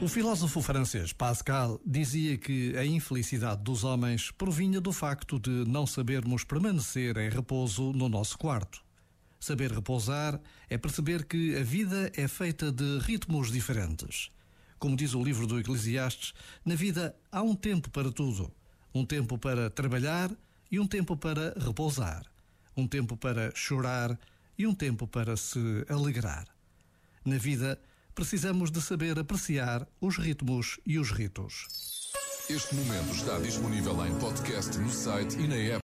O filósofo francês Pascal dizia que a infelicidade dos homens provinha do facto de não sabermos permanecer em repouso no nosso quarto. Saber repousar é perceber que a vida é feita de ritmos diferentes. Como diz o livro do Eclesiastes, na vida há um tempo para tudo: um tempo para trabalhar e um tempo para repousar, um tempo para chorar e um tempo para se alegrar. Na vida, precisamos de saber apreciar os ritmos e os ritos. Este momento está disponível em podcast no site e na app.